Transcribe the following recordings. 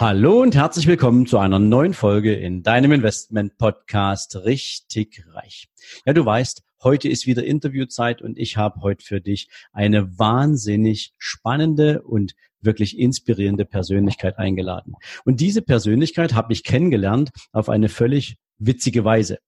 Hallo und herzlich willkommen zu einer neuen Folge in deinem Investment Podcast Richtig Reich. Ja, du weißt, heute ist wieder Interviewzeit und ich habe heute für dich eine wahnsinnig spannende und wirklich inspirierende Persönlichkeit eingeladen. Und diese Persönlichkeit habe ich kennengelernt auf eine völlig witzige Weise.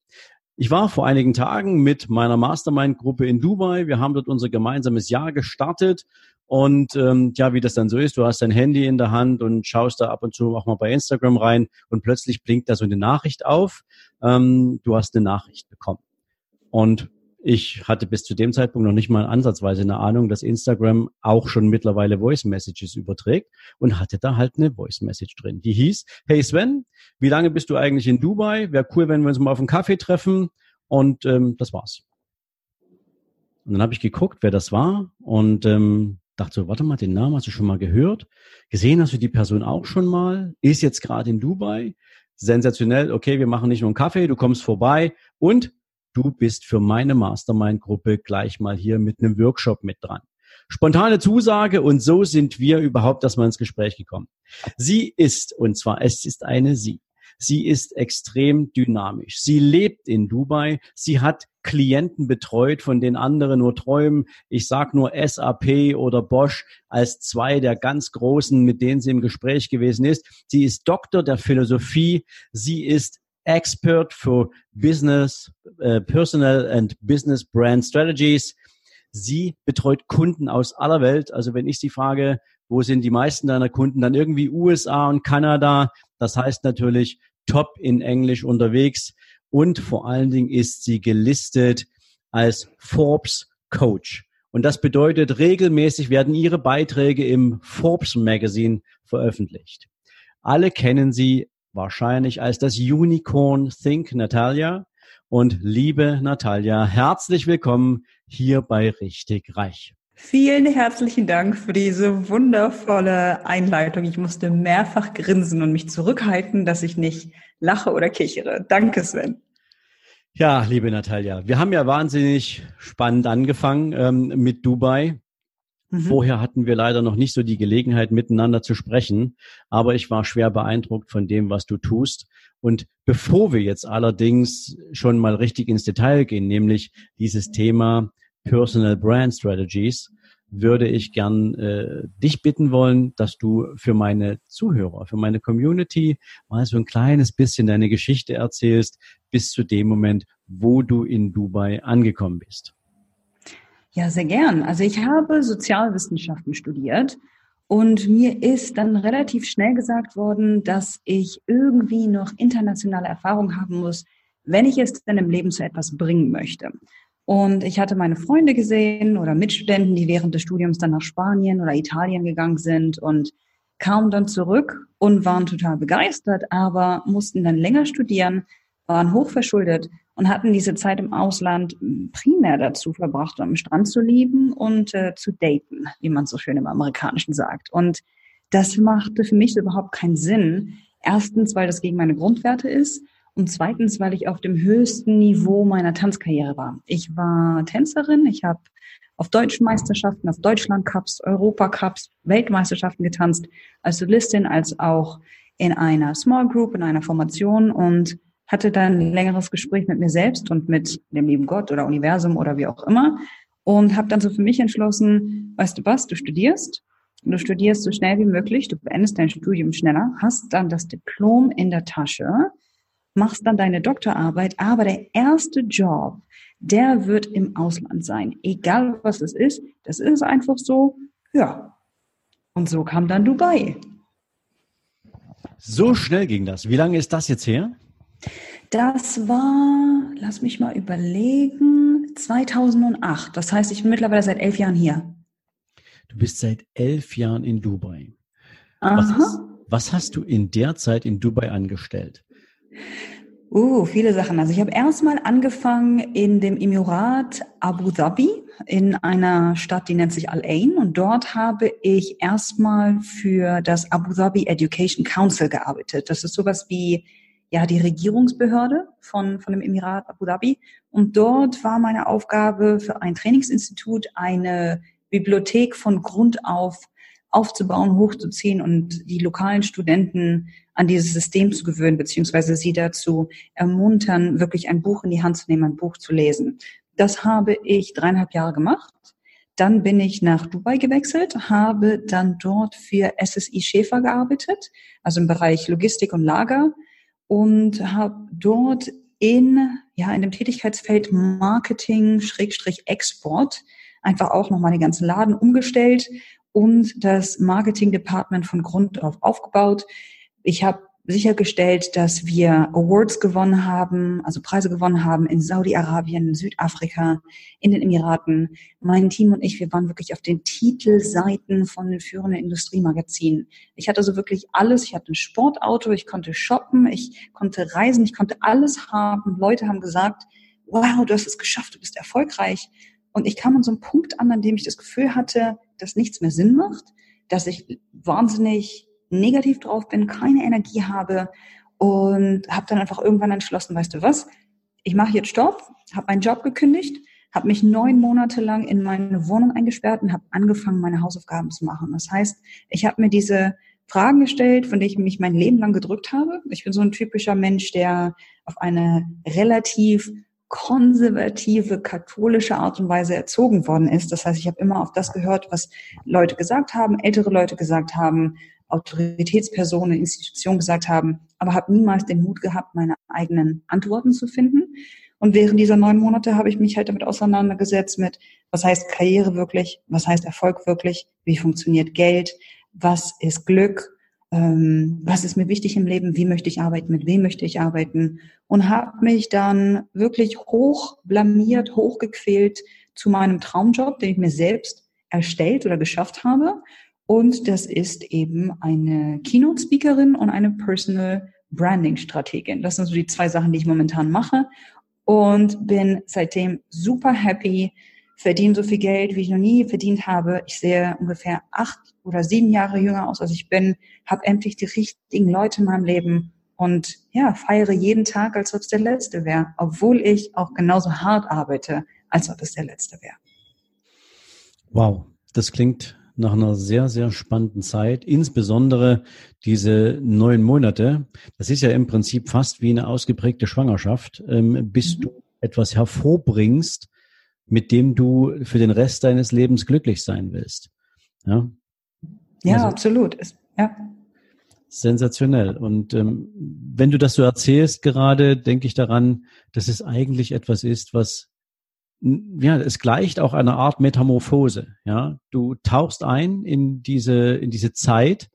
Ich war vor einigen Tagen mit meiner Mastermind-Gruppe in Dubai. Wir haben dort unser gemeinsames Jahr gestartet und ähm, ja, wie das dann so ist, du hast dein Handy in der Hand und schaust da ab und zu auch mal bei Instagram rein und plötzlich blinkt da so eine Nachricht auf. Ähm, du hast eine Nachricht bekommen. Und ich hatte bis zu dem Zeitpunkt noch nicht mal ansatzweise eine Ahnung, dass Instagram auch schon mittlerweile Voice Messages überträgt und hatte da halt eine Voice Message drin. Die hieß, hey Sven, wie lange bist du eigentlich in Dubai? Wäre cool, wenn wir uns mal auf einen Kaffee treffen. Und ähm, das war's. Und dann habe ich geguckt, wer das war und ähm, dachte so, warte mal, den Namen hast du schon mal gehört? Gesehen hast du die Person auch schon mal? Ist jetzt gerade in Dubai? Sensationell, okay, wir machen nicht nur einen Kaffee, du kommst vorbei und du bist für meine Mastermind-Gruppe gleich mal hier mit einem Workshop mit dran. Spontane Zusage und so sind wir überhaupt erstmal ins Gespräch gekommen. Sie ist, und zwar es ist eine Sie, Sie ist extrem dynamisch. Sie lebt in Dubai. Sie hat Klienten betreut, von denen andere nur träumen. Ich sage nur SAP oder Bosch als zwei der ganz großen, mit denen sie im Gespräch gewesen ist. Sie ist Doktor der Philosophie. Sie ist Expert für Business, äh, Personal and Business Brand Strategies. Sie betreut Kunden aus aller Welt. Also wenn ich Sie frage, wo sind die meisten deiner Kunden, dann irgendwie USA und Kanada. Das heißt natürlich top in Englisch unterwegs und vor allen Dingen ist sie gelistet als Forbes Coach. Und das bedeutet, regelmäßig werden ihre Beiträge im Forbes Magazine veröffentlicht. Alle kennen sie wahrscheinlich als das Unicorn Think Natalia. Und liebe Natalia, herzlich willkommen hier bei Richtig Reich. Vielen herzlichen Dank für diese wundervolle Einleitung. Ich musste mehrfach grinsen und mich zurückhalten, dass ich nicht lache oder kichere. Danke, Sven. Ja, liebe Natalia, wir haben ja wahnsinnig spannend angefangen ähm, mit Dubai. Mhm. Vorher hatten wir leider noch nicht so die Gelegenheit, miteinander zu sprechen, aber ich war schwer beeindruckt von dem, was du tust. Und bevor wir jetzt allerdings schon mal richtig ins Detail gehen, nämlich dieses Thema Personal Brand Strategies, würde ich gern äh, dich bitten wollen, dass du für meine Zuhörer, für meine Community mal so ein kleines bisschen deine Geschichte erzählst, bis zu dem Moment, wo du in Dubai angekommen bist. Ja, sehr gern. Also ich habe Sozialwissenschaften studiert und mir ist dann relativ schnell gesagt worden, dass ich irgendwie noch internationale Erfahrung haben muss, wenn ich es denn im Leben zu etwas bringen möchte. Und ich hatte meine Freunde gesehen oder Mitstudenten, die während des Studiums dann nach Spanien oder Italien gegangen sind und kamen dann zurück und waren total begeistert, aber mussten dann länger studieren, waren hochverschuldet und hatten diese Zeit im Ausland primär dazu verbracht, am Strand zu lieben und äh, zu daten, wie man so schön im Amerikanischen sagt. Und das machte für mich überhaupt keinen Sinn. Erstens, weil das gegen meine Grundwerte ist und zweitens, weil ich auf dem höchsten Niveau meiner Tanzkarriere war. Ich war Tänzerin, ich habe auf deutschen Meisterschaften, auf Deutschland-Cups, Europacups, Weltmeisterschaften getanzt, als Solistin, als auch in einer Small Group, in einer Formation und hatte dann ein längeres Gespräch mit mir selbst und mit dem lieben Gott oder Universum oder wie auch immer und habe dann so für mich entschlossen, weißt du was, du studierst, du studierst so schnell wie möglich, du beendest dein Studium schneller, hast dann das Diplom in der Tasche, machst dann deine Doktorarbeit, aber der erste Job, der wird im Ausland sein. Egal was es ist, das ist einfach so, ja. Und so kam dann Dubai. So schnell ging das. Wie lange ist das jetzt her? Das war, lass mich mal überlegen, 2008. Das heißt, ich bin mittlerweile seit elf Jahren hier. Du bist seit elf Jahren in Dubai. Was hast, was hast, du in der Zeit in Dubai angestellt? Uh, viele Sachen. Also ich habe erstmal angefangen in dem Emirat Abu Dhabi in einer Stadt, die nennt sich Al Ain und dort habe ich erstmal für das Abu Dhabi Education Council gearbeitet. Das ist sowas wie ja die Regierungsbehörde von von dem Emirat Abu Dhabi und dort war meine Aufgabe für ein Trainingsinstitut eine Bibliothek von Grund auf aufzubauen, hochzuziehen und die lokalen Studenten an dieses System zu gewöhnen, beziehungsweise sie dazu ermuntern, wirklich ein Buch in die Hand zu nehmen, ein Buch zu lesen. Das habe ich dreieinhalb Jahre gemacht. Dann bin ich nach Dubai gewechselt, habe dann dort für SSI Schäfer gearbeitet, also im Bereich Logistik und Lager und habe dort in, ja, in dem Tätigkeitsfeld Marketing, Schrägstrich Export einfach auch nochmal den ganzen Laden umgestellt und das Marketing Department von Grund auf aufgebaut. Ich habe sichergestellt, dass wir Awards gewonnen haben, also Preise gewonnen haben in Saudi-Arabien, Südafrika, in den Emiraten. Mein Team und ich, wir waren wirklich auf den Titelseiten von den führenden Industriemagazinen. Ich hatte also wirklich alles. Ich hatte ein Sportauto, ich konnte shoppen, ich konnte reisen, ich konnte alles haben. Leute haben gesagt, wow, du hast es geschafft, du bist erfolgreich. Und ich kam an so einen Punkt an, an dem ich das Gefühl hatte, dass nichts mehr Sinn macht, dass ich wahnsinnig negativ drauf bin, keine Energie habe und habe dann einfach irgendwann entschlossen, weißt du was, ich mache jetzt Stopp, habe meinen Job gekündigt, habe mich neun Monate lang in meine Wohnung eingesperrt und habe angefangen, meine Hausaufgaben zu machen. Das heißt, ich habe mir diese Fragen gestellt, von denen ich mich mein Leben lang gedrückt habe. Ich bin so ein typischer Mensch, der auf eine relativ konservative, katholische Art und Weise erzogen worden ist. Das heißt, ich habe immer auf das gehört, was Leute gesagt haben, ältere Leute gesagt haben, Autoritätspersonen, Institutionen gesagt haben, aber habe niemals den Mut gehabt, meine eigenen Antworten zu finden. Und während dieser neun Monate habe ich mich halt damit auseinandergesetzt mit, was heißt Karriere wirklich, was heißt Erfolg wirklich, wie funktioniert Geld, was ist Glück, ähm, was ist mir wichtig im Leben, wie möchte ich arbeiten, mit wem möchte ich arbeiten? Und habe mich dann wirklich hoch blamiert, hochgequält zu meinem Traumjob, den ich mir selbst erstellt oder geschafft habe und das ist eben eine Keynote-Speakerin und eine Personal Branding-Strategin. Das sind so die zwei Sachen, die ich momentan mache und bin seitdem super happy, verdiene so viel Geld, wie ich noch nie verdient habe. Ich sehe ungefähr acht oder sieben Jahre jünger aus, als ich bin, habe endlich die richtigen Leute in meinem Leben und ja, feiere jeden Tag, als ob es der letzte wäre, obwohl ich auch genauso hart arbeite, als ob es der letzte wäre. Wow, das klingt nach einer sehr, sehr spannenden Zeit, insbesondere diese neun Monate. Das ist ja im Prinzip fast wie eine ausgeprägte Schwangerschaft, ähm, bis mhm. du etwas hervorbringst, mit dem du für den Rest deines Lebens glücklich sein willst. Ja, ja also, absolut. Ja. Sensationell. Und ähm, wenn du das so erzählst gerade, denke ich daran, dass es eigentlich etwas ist, was ja, es gleicht auch einer Art Metamorphose. Ja, du tauchst ein in diese in diese Zeit,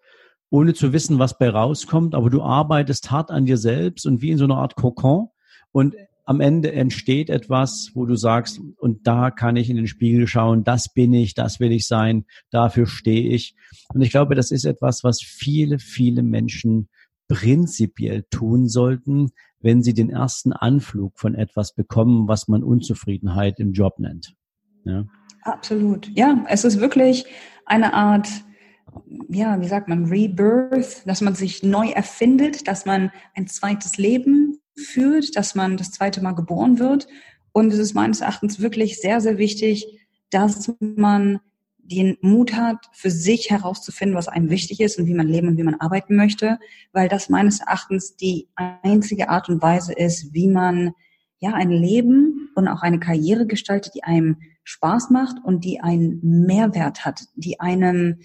ohne zu wissen, was bei rauskommt, aber du arbeitest hart an dir selbst und wie in so einer Art Kokon und am Ende entsteht etwas, wo du sagst, und da kann ich in den Spiegel schauen, das bin ich, das will ich sein, dafür stehe ich. Und ich glaube, das ist etwas, was viele, viele Menschen prinzipiell tun sollten, wenn sie den ersten Anflug von etwas bekommen, was man Unzufriedenheit im Job nennt. Ja. Absolut. Ja, es ist wirklich eine Art, ja, wie sagt man, Rebirth, dass man sich neu erfindet, dass man ein zweites Leben führt, dass man das zweite Mal geboren wird. Und es ist meines Erachtens wirklich sehr, sehr wichtig, dass man den Mut hat, für sich herauszufinden, was einem wichtig ist und wie man leben und wie man arbeiten möchte, weil das meines Erachtens die einzige Art und Weise ist, wie man ja ein Leben und auch eine Karriere gestaltet, die einem Spaß macht und die einen Mehrwert hat, die einem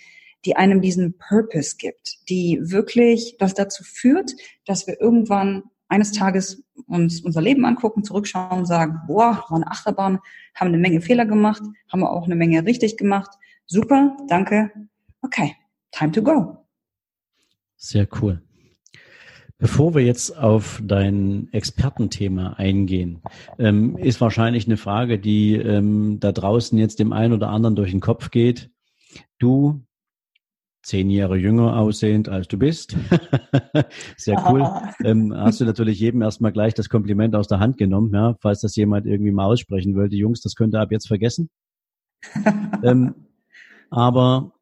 die einem diesen Purpose gibt, die wirklich das dazu führt, dass wir irgendwann eines Tages uns unser Leben angucken, zurückschauen und sagen, boah, war eine Achterbahn, haben eine Menge Fehler gemacht, haben auch eine Menge richtig gemacht Super, danke. Okay, time to go. Sehr cool. Bevor wir jetzt auf dein Expertenthema eingehen, ähm, ist wahrscheinlich eine Frage, die ähm, da draußen jetzt dem einen oder anderen durch den Kopf geht. Du zehn Jahre jünger aussehend, als du bist. Sehr cool. Ähm, hast du natürlich jedem erstmal gleich das Kompliment aus der Hand genommen, ja, falls das jemand irgendwie mal aussprechen wollte. Jungs, das könnt ihr ab jetzt vergessen. aber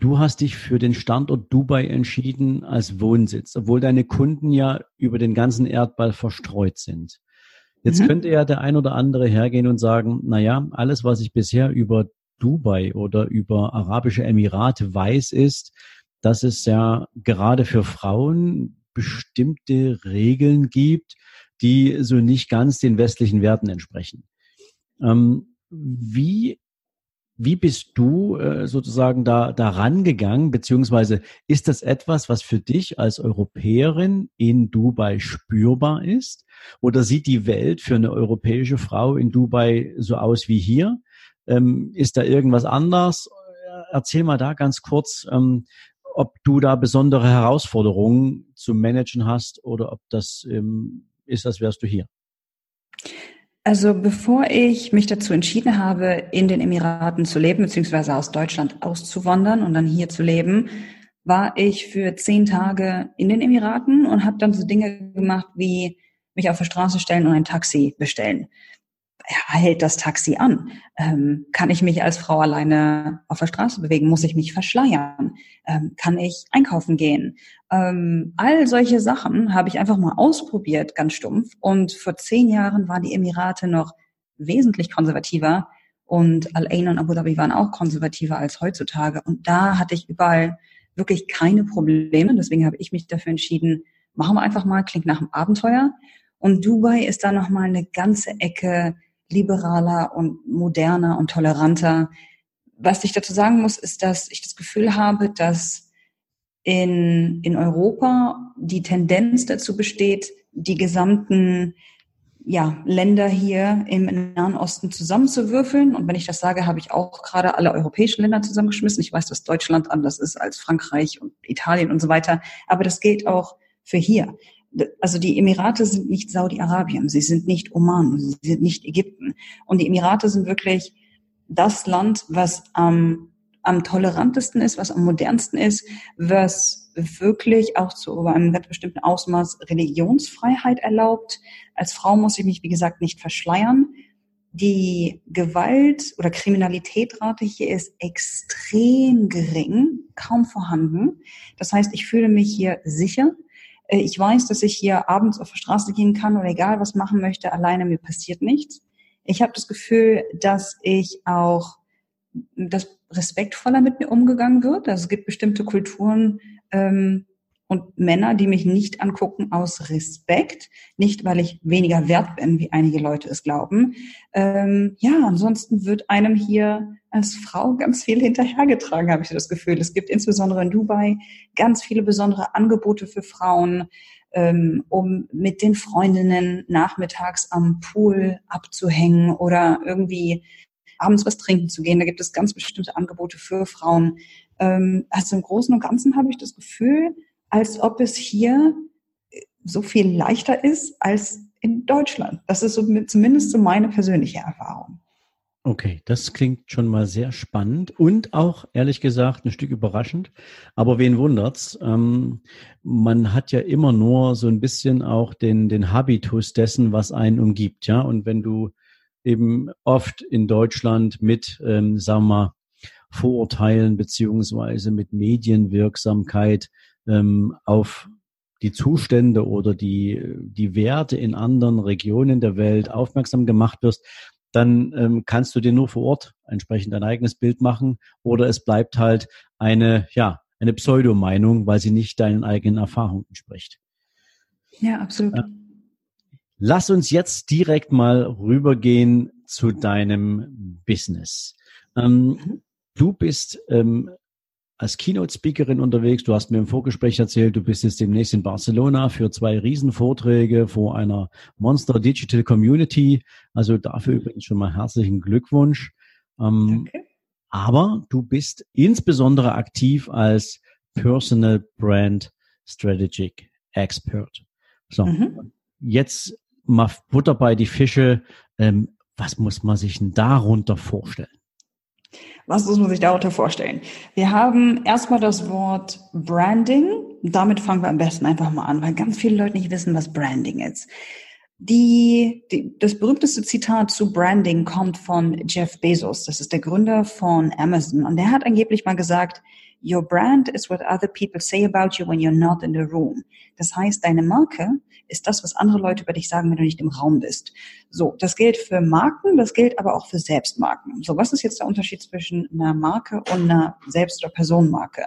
du hast dich für den Standort Dubai entschieden als Wohnsitz, obwohl deine Kunden ja über den ganzen Erdball verstreut sind. Jetzt mhm. könnte ja der ein oder andere hergehen und sagen, na ja, alles, was ich bisher über Dubai oder über Arabische Emirate weiß, ist, dass es ja gerade für Frauen bestimmte Regeln gibt, die so nicht ganz den westlichen Werten entsprechen. Ähm, wie, wie bist du äh, sozusagen da, da rangegangen, beziehungsweise ist das etwas, was für dich als Europäerin in Dubai spürbar ist? Oder sieht die Welt für eine europäische Frau in Dubai so aus wie hier? Ähm, ist da irgendwas anders? Erzähl mal da ganz kurz, ähm, ob du da besondere Herausforderungen zu managen hast oder ob das ähm, ist, als wärst du hier. Also bevor ich mich dazu entschieden habe, in den Emiraten zu leben, beziehungsweise aus Deutschland auszuwandern und dann hier zu leben, war ich für zehn Tage in den Emiraten und habe dann so Dinge gemacht wie mich auf der Straße stellen und ein Taxi bestellen hält das Taxi an? Ähm, kann ich mich als Frau alleine auf der Straße bewegen? Muss ich mich verschleiern? Ähm, kann ich einkaufen gehen? Ähm, all solche Sachen habe ich einfach mal ausprobiert, ganz stumpf. Und vor zehn Jahren waren die Emirate noch wesentlich konservativer und Al Ain und Abu Dhabi waren auch konservativer als heutzutage. Und da hatte ich überall wirklich keine Probleme. Deswegen habe ich mich dafür entschieden, machen wir einfach mal, klingt nach einem Abenteuer. Und Dubai ist da nochmal eine ganze Ecke liberaler und moderner und toleranter. Was ich dazu sagen muss, ist, dass ich das Gefühl habe, dass in, in Europa die Tendenz dazu besteht, die gesamten ja, Länder hier im Nahen Osten zusammenzuwürfeln. Und wenn ich das sage, habe ich auch gerade alle europäischen Länder zusammengeschmissen. Ich weiß, dass Deutschland anders ist als Frankreich und Italien und so weiter. Aber das gilt auch für hier also die Emirate sind nicht Saudi-Arabien, sie sind nicht Oman, sie sind nicht Ägypten. Und die Emirate sind wirklich das Land, was am, am tolerantesten ist, was am modernsten ist, was wirklich auch zu einem ganz bestimmten Ausmaß Religionsfreiheit erlaubt. Als Frau muss ich mich, wie gesagt, nicht verschleiern. Die Gewalt- oder Kriminalitätrate hier ist extrem gering, kaum vorhanden. Das heißt, ich fühle mich hier sicher. Äh, ich weiß, dass ich hier abends auf der Straße gehen kann oder egal was machen möchte, alleine mir passiert nichts. Ich habe das Gefühl, dass ich auch, dass respektvoller mit mir umgegangen wird. Also es gibt bestimmte Kulturen, ähm, und Männer, die mich nicht angucken aus Respekt, nicht weil ich weniger wert bin, wie einige Leute es glauben. Ähm, ja, ansonsten wird einem hier als Frau ganz viel hinterhergetragen, habe ich das Gefühl. Es gibt insbesondere in Dubai ganz viele besondere Angebote für Frauen, ähm, um mit den Freundinnen nachmittags am Pool abzuhängen oder irgendwie abends was trinken zu gehen. Da gibt es ganz bestimmte Angebote für Frauen. Ähm, also im Großen und Ganzen habe ich das Gefühl, als ob es hier so viel leichter ist als in Deutschland. Das ist so, zumindest so meine persönliche Erfahrung. Okay, das klingt schon mal sehr spannend und auch ehrlich gesagt ein Stück überraschend. Aber wen wundert's? Ähm, man hat ja immer nur so ein bisschen auch den den Habitus dessen, was einen umgibt, ja. Und wenn du eben oft in Deutschland mit, ähm, sagen wir mal, Vorurteilen beziehungsweise mit Medienwirksamkeit ähm, auf die Zustände oder die, die Werte in anderen Regionen der Welt aufmerksam gemacht wirst, dann ähm, kannst du dir nur vor Ort entsprechend ein eigenes Bild machen oder es bleibt halt eine, ja, eine Pseudomeinung, weil sie nicht deinen eigenen Erfahrungen entspricht. Ja, absolut. Lass uns jetzt direkt mal rübergehen zu deinem Business. Ähm, mhm. du bist ähm, als Keynote-Speakerin unterwegs. Du hast mir im Vorgespräch erzählt, du bist jetzt demnächst in Barcelona für zwei Riesenvorträge vor einer Monster Digital Community. Also dafür übrigens schon mal herzlichen Glückwunsch. Ähm, Danke. Aber du bist insbesondere aktiv als Personal Brand Strategic Expert. So, mhm. jetzt mal Butter bei die Fische. Ähm, was muss man sich denn darunter vorstellen? Was muss man sich darunter vorstellen? Wir haben erstmal das Wort Branding. Damit fangen wir am besten einfach mal an, weil ganz viele Leute nicht wissen, was Branding ist. Die, die, das berühmteste Zitat zu Branding kommt von Jeff Bezos. Das ist der Gründer von Amazon. Und der hat angeblich mal gesagt, Your brand is what other people say about you when you're not in the room. Das heißt, deine Marke ist das, was andere Leute über dich sagen, wenn du nicht im Raum bist. So, das gilt für Marken, das gilt aber auch für Selbstmarken. So, was ist jetzt der Unterschied zwischen einer Marke und einer Selbst- oder Personenmarke?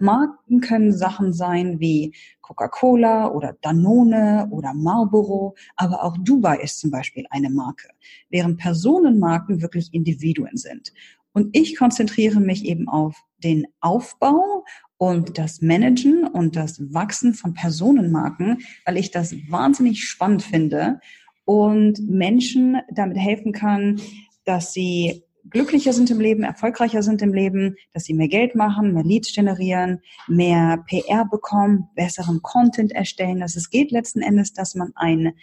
Marken können Sachen sein wie Coca-Cola oder Danone oder Marlboro, aber auch Dubai ist zum Beispiel eine Marke, während Personenmarken wirklich Individuen sind. Und ich konzentriere mich eben auf den Aufbau und das Managen und das Wachsen von Personenmarken, weil ich das wahnsinnig spannend finde und Menschen damit helfen kann, dass sie glücklicher sind im Leben, erfolgreicher sind im Leben, dass sie mehr Geld machen, mehr Leads generieren, mehr PR bekommen, besseren Content erstellen. Dass es geht letzten Endes, dass man ein,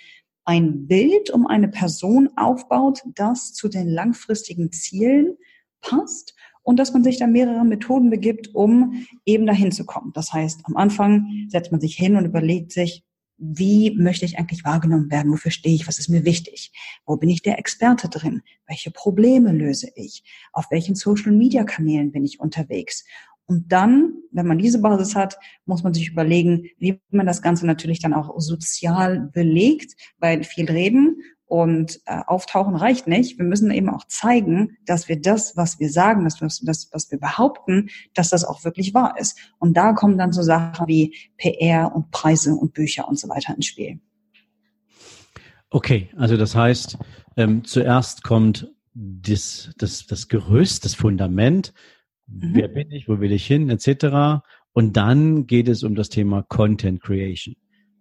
ein Bild um eine Person aufbaut, das zu den langfristigen Zielen passt und dass man sich da mehrere Methoden begibt, um eben dahin zu kommen. Das heißt, am Anfang setzt man sich hin und überlegt sich, wie möchte ich eigentlich wahrgenommen werden? Wofür stehe ich? Was ist mir wichtig? Wo bin ich der Experte drin? Welche Probleme löse ich? Auf welchen Social-Media-Kanälen bin ich unterwegs? Und dann, wenn man diese Basis hat, muss man sich überlegen, wie man das Ganze natürlich dann auch sozial belegt, weil viel reden und äh, auftauchen reicht nicht. Wir müssen eben auch zeigen, dass wir das, was wir sagen, dass wir, das, was wir behaupten, dass das auch wirklich wahr ist. Und da kommen dann so Sachen wie PR und Preise und Bücher und so weiter ins Spiel. Okay, also das heißt, ähm, zuerst kommt das, das, das Gerüst, das Fundament. Mhm. Wer bin ich, wo will ich hin, etc. Und dann geht es um das Thema Content Creation.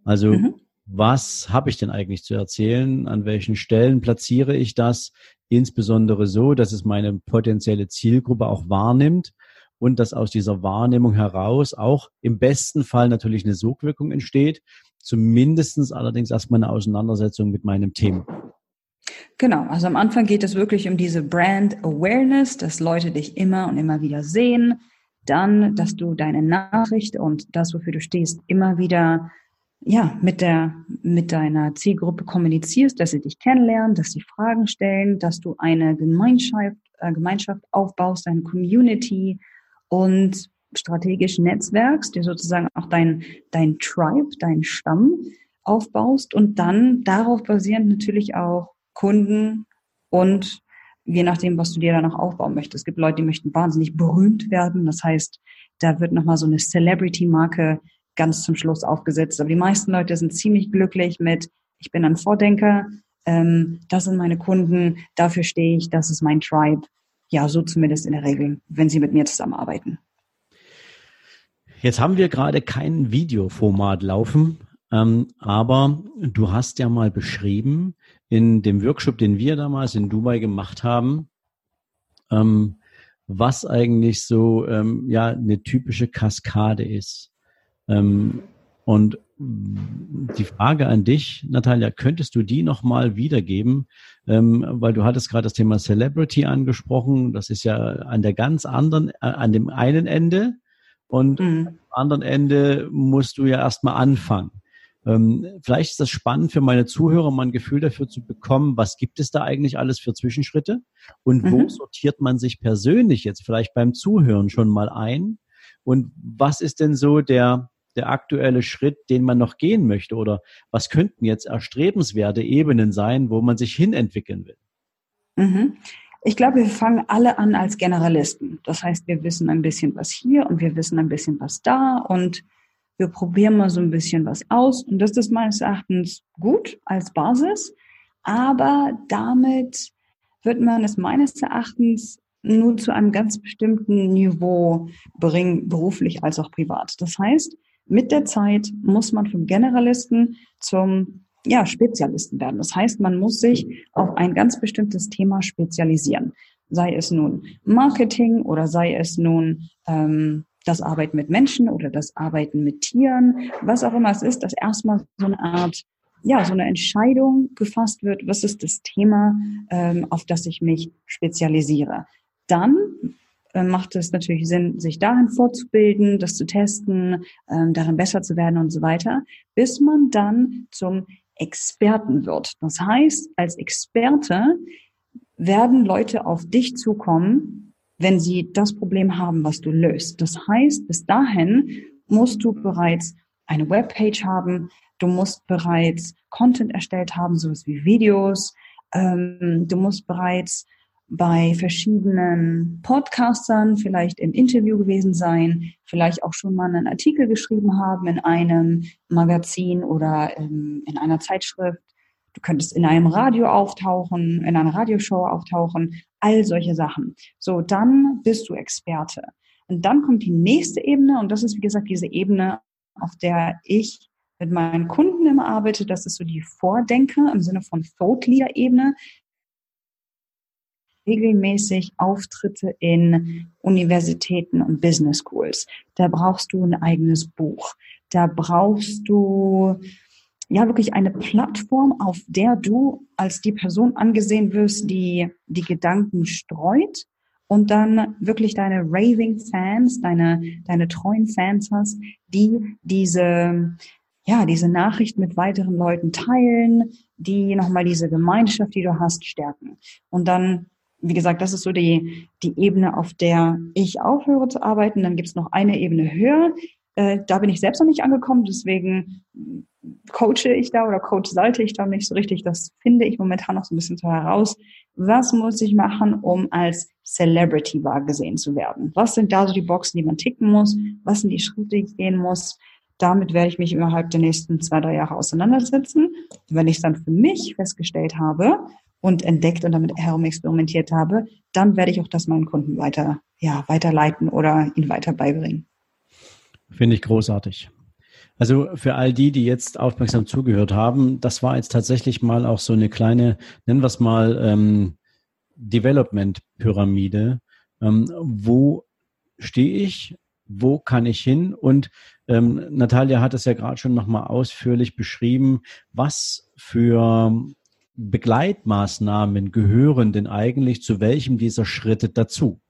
Also mhm was habe ich denn eigentlich zu erzählen? An welchen Stellen platziere ich das? Insbesondere so, dass es meine potenzielle Zielgruppe auch wahrnimmt und dass aus dieser Wahrnehmung heraus auch im besten Fall natürlich eine Sogwirkung entsteht. Zumindestens allerdings erstmal eine Auseinandersetzung mit meinem Thema. Genau, also am Anfang geht es wirklich um diese Brand Awareness, dass Leute dich immer und immer wieder sehen. Dann, dass du deine Nachricht und das, wofür du stehst, immer wieder ja, mit der, mit deiner Zielgruppe kommunizierst, dass sie dich kennenlernen, dass sie Fragen stellen, dass du eine Gemeinschaft, äh, Gemeinschaft aufbaust, eine Community und strategisch netzwerkst, dir sozusagen auch dein, dein Tribe, dein Stamm aufbaust und dann darauf basierend natürlich auch Kunden und je nachdem, was du dir dann noch aufbauen möchtest. Es gibt Leute, die möchten wahnsinnig berühmt werden. Das heißt, da wird nochmal so eine Celebrity-Marke ganz zum Schluss aufgesetzt. Aber die meisten Leute sind ziemlich glücklich mit, ich bin ein Vordenker, ähm, das sind meine Kunden, dafür stehe ich, das ist mein Tribe. Ja, so zumindest in der Regel, wenn sie mit mir zusammenarbeiten. Jetzt haben wir gerade kein Videoformat laufen, ähm, aber du hast ja mal beschrieben in dem Workshop, den wir damals in Dubai gemacht haben, ähm, was eigentlich so ähm, ja eine typische Kaskade ist. Ähm, und die Frage an dich, Natalia, könntest du die nochmal wiedergeben? Ähm, weil du hattest gerade das Thema Celebrity angesprochen. Das ist ja an der ganz anderen, äh, an dem einen Ende. Und mhm. am anderen Ende musst du ja erstmal anfangen. Ähm, vielleicht ist das spannend für meine Zuhörer, mal ein Gefühl dafür zu bekommen, was gibt es da eigentlich alles für Zwischenschritte und wo mhm. sortiert man sich persönlich jetzt vielleicht beim Zuhören schon mal ein? Und was ist denn so der, der aktuelle Schritt, den man noch gehen möchte? Oder was könnten jetzt erstrebenswerte Ebenen sein, wo man sich hinentwickeln will? Mhm. Ich glaube, wir fangen alle an als Generalisten. Das heißt, wir wissen ein bisschen was hier und wir wissen ein bisschen was da und wir probieren mal so ein bisschen was aus. Und das ist meines Erachtens gut als Basis. Aber damit wird man es meines Erachtens nur zu einem ganz bestimmten Niveau bringen, beruflich als auch privat. Das heißt, mit der Zeit muss man vom Generalisten zum ja, Spezialisten werden. Das heißt, man muss sich auf ein ganz bestimmtes Thema spezialisieren. Sei es nun Marketing oder sei es nun ähm, das Arbeiten mit Menschen oder das Arbeiten mit Tieren, was auch immer es ist, dass erstmal so eine Art, ja, so eine Entscheidung gefasst wird, was ist das Thema, ähm, auf das ich mich spezialisiere. dann macht es natürlich Sinn, sich dahin vorzubilden, das zu testen, ähm, darin besser zu werden und so weiter, bis man dann zum Experten wird. Das heißt, als Experte werden Leute auf dich zukommen, wenn sie das Problem haben, was du löst. Das heißt, bis dahin musst du bereits eine Webpage haben, du musst bereits Content erstellt haben, sowas wie Videos, ähm, du musst bereits bei verschiedenen Podcastern vielleicht im Interview gewesen sein, vielleicht auch schon mal einen Artikel geschrieben haben in einem Magazin oder in, in einer Zeitschrift. Du könntest in einem Radio auftauchen, in einer Radioshow auftauchen, all solche Sachen. So, dann bist du Experte. Und dann kommt die nächste Ebene und das ist, wie gesagt, diese Ebene, auf der ich mit meinen Kunden immer arbeite. Das ist so die Vordenke im Sinne von Thought Leader Ebene regelmäßig Auftritte in Universitäten und Business Schools. Da brauchst du ein eigenes Buch. Da brauchst du ja wirklich eine Plattform, auf der du als die Person angesehen wirst, die die Gedanken streut und dann wirklich deine raving Fans, deine deine treuen Fans hast, die diese ja, diese Nachricht mit weiteren Leuten teilen, die nochmal diese Gemeinschaft, die du hast, stärken. Und dann wie gesagt, das ist so die, die Ebene, auf der ich aufhöre zu arbeiten. Dann gibt es noch eine Ebene höher. Äh, da bin ich selbst noch nicht angekommen, deswegen coache ich da oder coach sollte ich da nicht so richtig. Das finde ich momentan noch so ein bisschen so heraus. Was muss ich machen, um als Celebrity wahrgesehen zu werden? Was sind da so die Boxen, die man ticken muss? Was sind die Schritte, die ich gehen muss? Damit werde ich mich innerhalb der nächsten zwei, drei Jahre auseinandersetzen. Wenn ich es dann für mich festgestellt habe, und entdeckt und damit herum experimentiert habe, dann werde ich auch das meinen Kunden weiter, ja, weiterleiten oder ihnen weiter beibringen. Finde ich großartig. Also für all die, die jetzt aufmerksam zugehört haben, das war jetzt tatsächlich mal auch so eine kleine, nennen wir es mal, ähm, Development-Pyramide. Ähm, wo stehe ich? Wo kann ich hin? Und ähm, Natalia hat es ja gerade schon nochmal ausführlich beschrieben, was für Begleitmaßnahmen gehören denn eigentlich zu welchem dieser Schritte dazu?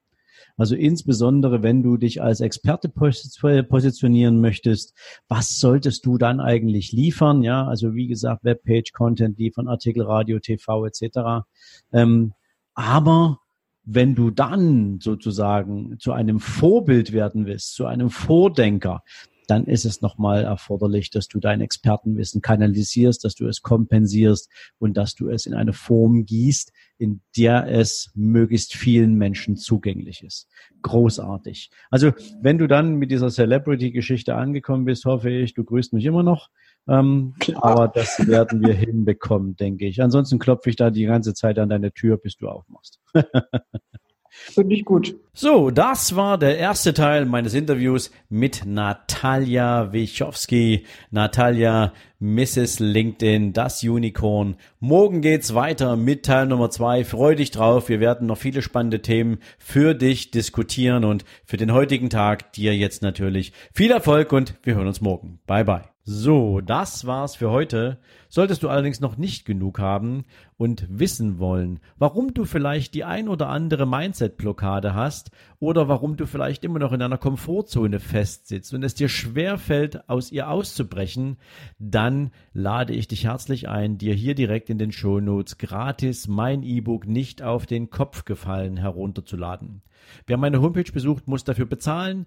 Also insbesondere, wenn du dich als Experte positionieren möchtest, was solltest du dann eigentlich liefern? Ja, also wie gesagt, Webpage, Content liefern, Artikel, Radio, TV etc. Ähm, aber wenn du dann sozusagen zu einem Vorbild werden willst, zu einem Vordenker, dann ist es nochmal erforderlich, dass du dein Expertenwissen kanalisierst, dass du es kompensierst und dass du es in eine Form gießt, in der es möglichst vielen Menschen zugänglich ist. Großartig. Also wenn du dann mit dieser Celebrity-Geschichte angekommen bist, hoffe ich, du grüßt mich immer noch. Ähm, aber das werden wir hinbekommen, denke ich. Ansonsten klopfe ich da die ganze Zeit an deine Tür, bis du aufmachst. Finde ich gut. So, das war der erste Teil meines Interviews mit Natalia Wichowski. Natalia, Mrs. LinkedIn, das Unicorn. Morgen geht's weiter mit Teil Nummer zwei. Freu dich drauf. Wir werden noch viele spannende Themen für dich diskutieren und für den heutigen Tag dir jetzt natürlich viel Erfolg und wir hören uns morgen. Bye bye. So, das war's für heute. Solltest du allerdings noch nicht genug haben und wissen wollen, warum du vielleicht die ein oder andere Mindset-Blockade hast oder warum du vielleicht immer noch in einer Komfortzone festsitzt und es dir schwerfällt, aus ihr auszubrechen, dann lade ich dich herzlich ein, dir hier direkt in den Shownotes gratis mein E-Book nicht auf den Kopf gefallen herunterzuladen. Wer meine Homepage besucht, muss dafür bezahlen.